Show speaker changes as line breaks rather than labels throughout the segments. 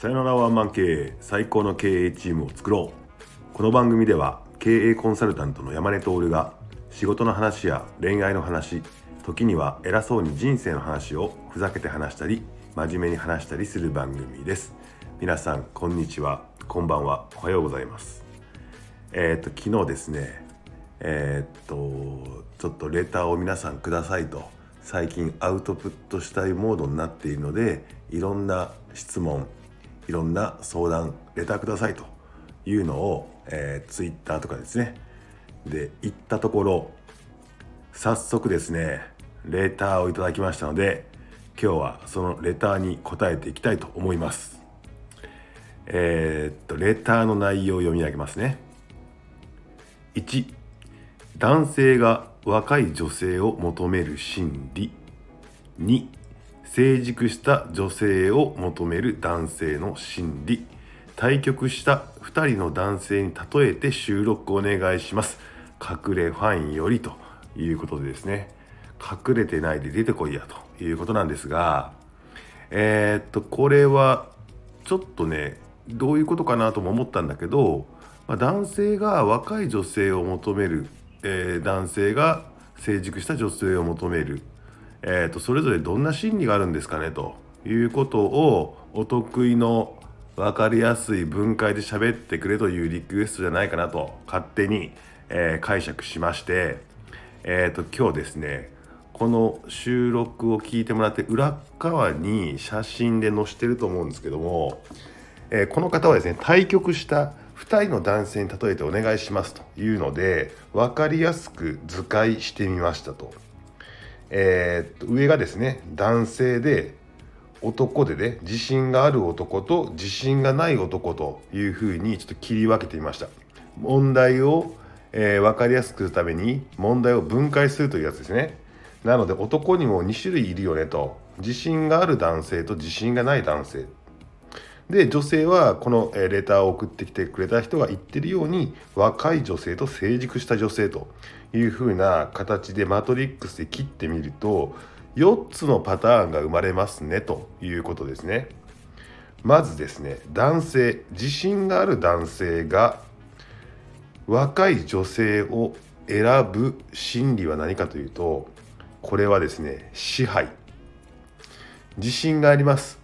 さよならワンマン経営最高の経営チームを作ろう。この番組では経営コンサルタントの山根徹が仕事の話や恋愛の話時には偉そうに人生の話をふざけて話したり真面目に話したりする番組です。皆さんこんにちは。こんばんは。おはようございます。えっ、と昨日ですねえっ、とちょっとレターを皆さんくださいと最近アウトプットしたいモードになっているのでいろんな質問いろんな相談レターくださいというのを、えー、ツイッターとかですね。で言ったところ早速ですねレターをいただきましたので今日はそのレターに答えていきたいと思います。えー、っとレターの内容を読み上げますね。1男性が若い女性を求める心理。2成熟した女性を求める男性の心理。対局した2人の男性に例えて収録お願いします。隠れファンよりということでですね。隠れてないで出てこいやということなんですがえー、っとこれはちょっとねどういうことかなとも思ったんだけど、まあ、男性が若い女性を求める、えー、男性が成熟した女性を求めるえーと、それぞれどんな心理があるんですかねということをお得意の分かりやすい分解で喋ってくれというリクエストじゃないかなと勝手に、えー、解釈しまして、えーと、今日ですねこの収録を聞いてもらって裏側に写真で載してると思うんですけども、えー、この方はですね対局した2人の男性に例えてお願いしますというので分かりやすく図解してみましたと。えー、っと上がですね男性で男でね自信がある男と自信がない男というふうにちょっと切り分けてみました。問題を、えー、分かりやすくするために問題を分解するというやつですね。なので男にも2種類いるよねと。自信がある男性と自信がない男性。で女性はこのレターを送ってきてくれた人が言ってるように若い女性と成熟した女性という風な形でマトリックスで切ってみると4つのパターンが生まれますねということですね。まずですね男性自信がある男性が若い女性を選ぶ心理は何かというとこれはですね支配自信があります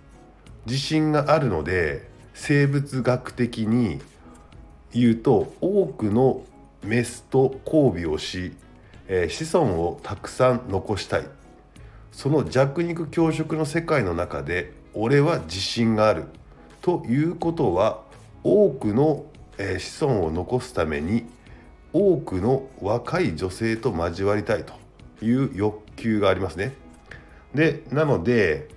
自信があるので生物学的に言うと多くのメスと交尾をし、えー、子孫をたくさん残したいその弱肉強食の世界の中で俺は自信があるということは多くの、えー、子孫を残すために多くの若い女性と交わりたいという欲求がありますね。でなので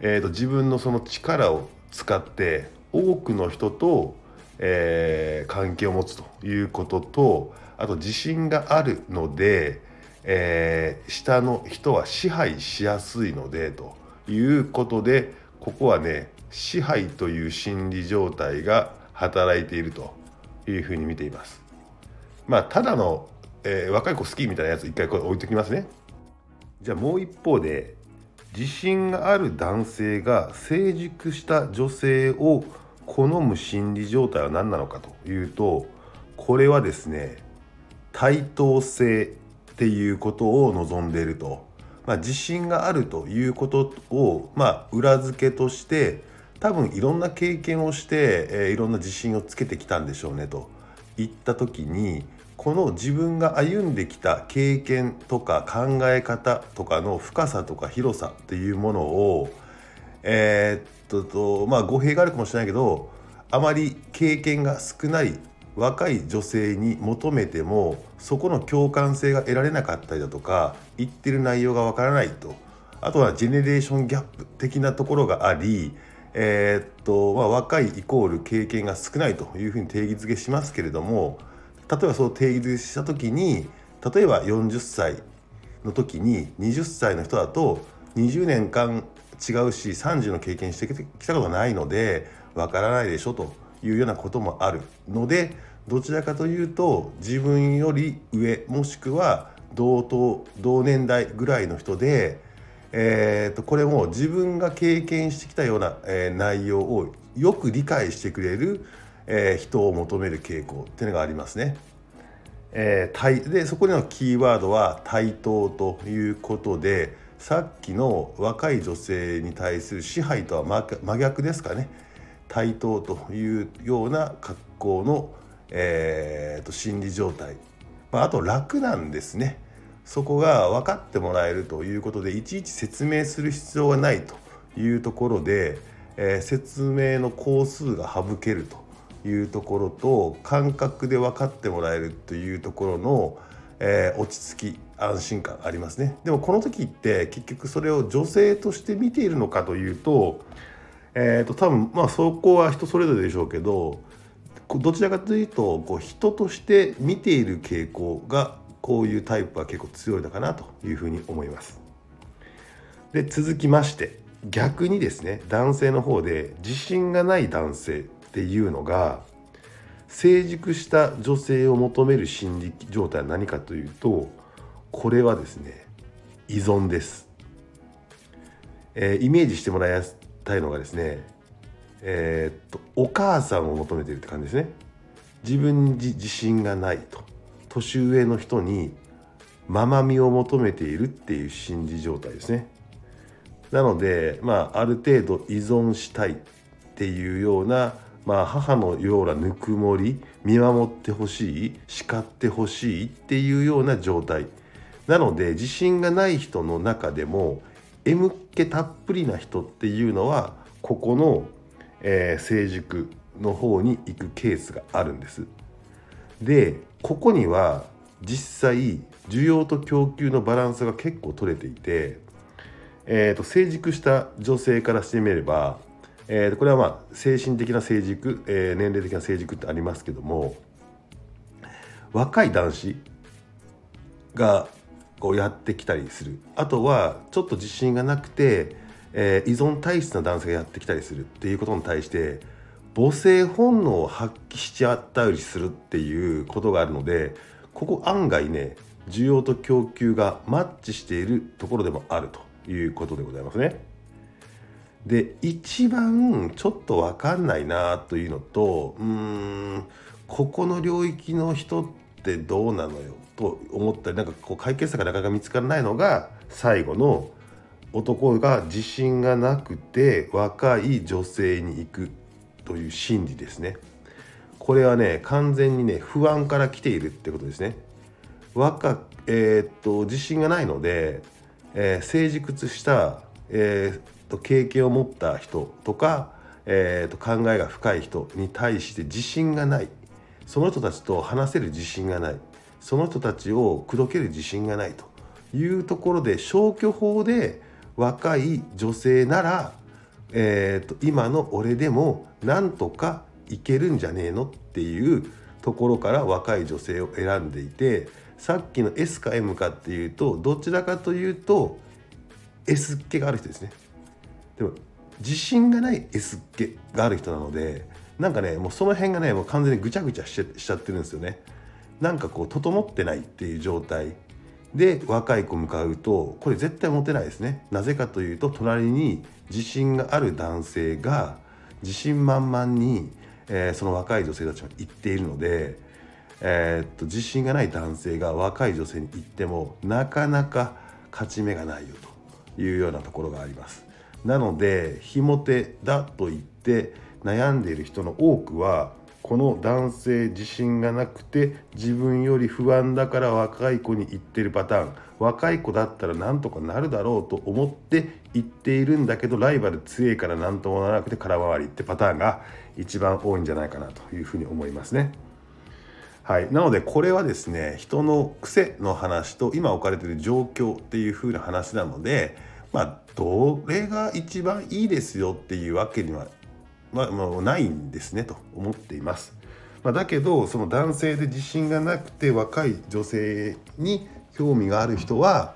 えーと、自分のその力を使って多くの人と、えー、関係を持つということとあと自信があるので、えー、下の人は支配しやすいのでということでここはね支配という心理状態が働いているというふうに見ています。まあただの、えー、若い子好きみたいなやつ一回これ置いときますね。じゃあもう一方で自信がある男性が成熟した女性を好む心理状態は何なのかというとこれはですね対等性っていうことを望んでいると、まあ、自信があるということを、まあ、裏付けとして多分いろんな経験をして、えー、いろんな自信をつけてきたんでしょうねと。言った時にこの自分が歩んできた経験とか考え方とかの深さとか広さっていうものをえー、っとまあ語弊があるかもしれないけどあまり経験が少ない若い女性に求めてもそこの共感性が得られなかったりだとか言ってる内容がわからないと。あとはジェネレーションギャップ的なところがありえー、っとまあ、若いイコール経験が少ないというふうに定義づけしますけれども例えばそう定義した時に例えば40歳の時に20歳の人だと20年間違うし30の経験してきたことがないのでわからないでしょというようなこともあるのでどちらかというと自分より上もしくは同等同年代ぐらいの人で、えー、とこれも自分が経験してきたような、え、内容をよく理解してくれる、えー、人を求める傾向っていうのがありますね。えー、でそこでのキーワードは対等ということでさっきの若い女性に対する支配とは真逆ですかね。対等というような格好の、えーと、心理状態、まあ、あと楽なんですね。そこが分かってもらえるということでいちいち説明する必要がないというところで、えー、説明の工数が省けると。いうところと感覚で分かってもらえるというところの、えー、落ち着き安心感ありますねでもこの時って結局それを女性として見ているのかというと,、えーと、多分まあそこは人それぞれでしょうけどどちらかというとこう人として見ている傾向がこういうタイプは結構強いのかなというふうに思います。で続きまして逆にですね男性の方で自信がない男性っていうのが成熟した女性を求める心理状態は何かというとこれはですね依存です、えー、イメージしてもらいたいのがですねえー、っとお母さんを求めているって感じですね。自分に自信がないと。年上の人にママみを求めているっていう心理状態ですね。なのでまあある程度依存したいっていうようなまあ、母のようなぬくもり見守ってほしい叱ってほしいっていうような状態なので自信がない人の中でも M 気たっぷりな人っていうのはここの、えー、成熟の方に行くケースがあるんです。でここには実際需要と供給のバランスが結構取れていて、えーと成熟した女性からしてみればえー、これはまあ精神的な成熟、えー、年齢的な成熟ってありますけども若い男子がこうやってきたりするあとはちょっと自信がなくて、えー、依存体質な男性がやってきたりするっていうことに対して母性本能を発揮しちゃったりするっていうことがあるのでここ案外ね需要と供給がマッチしているところでもあるということでございますね。で一番ちょっと分かんないなというのとうんここの領域の人ってどうなのよと思ったりなんかこう解決策がなかなか見つからないのが最後の男が自信がなくて若い女性に行くという心理ですね。これはね完全にね不安から来ているってことですね。若えー、っと自信がないので、えー、成熟した、えーと経験を持った人とか、えー、と考えが深い人に対して自信がないその人たちと話せる自信がないその人たちを口説ける自信がないというところで消去法で若い女性なら、えー、と今の俺でもなんとかいけるんじゃねえのっていうところから若い女性を選んでいてさっきの S か M かっていうとどちらかというと S っ気がある人ですね。でも自信がない S 気がある人なのでなんかねもうその辺がねもう完全にぐちゃぐちゃしちゃってるんですよね。なんかこう整ってないっていう状態。で若い子向かうとこれ絶対モテないですね。なぜかというと隣に自信がある男性が自信満々に、えー、その若い女性たちは言っているので、えー、っと自信がない男性が若い女性に言ってもなかなか勝ち目がないよというようなところがあります。なのでひも手だと言って悩んでいる人の多くはこの男性自信がなくて自分より不安だから若い子に言ってるパターン若い子だったらなんとかなるだろうと思って言っているんだけどライバル強いから何ともならなくて空回りってパターンが一番多いんじゃないかなというふうに思いますね。はい、なのでこれはですね人の癖の話と今置かれている状況っていう風な話なのでまあどれが一番いいですよっていうわけには、まあ、もうないんですねと思っています。まあ、だけどその男性で自信がなくて若い女性に興味がある人は、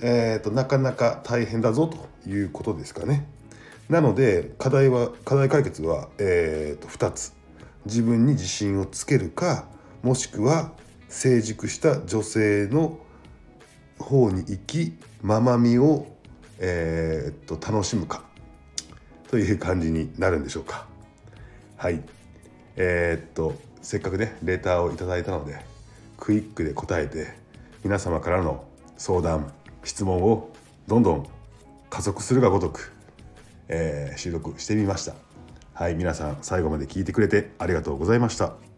えーと、なかなか大変だぞということですかね。なので課題は課題解決は、えーと、2つ自分に自信をつけるかもしくは成熟した女性の方に行きママみをえー、っと楽しむかという感じになるんでしょうか。はい。えー、っとせっかくねレターをいただいたのでクイックで答えて皆様からの相談質問をどんどん加速するがごとく、えー、収録してみました。はい皆さん最後まで聞いてくれてありがとうございました。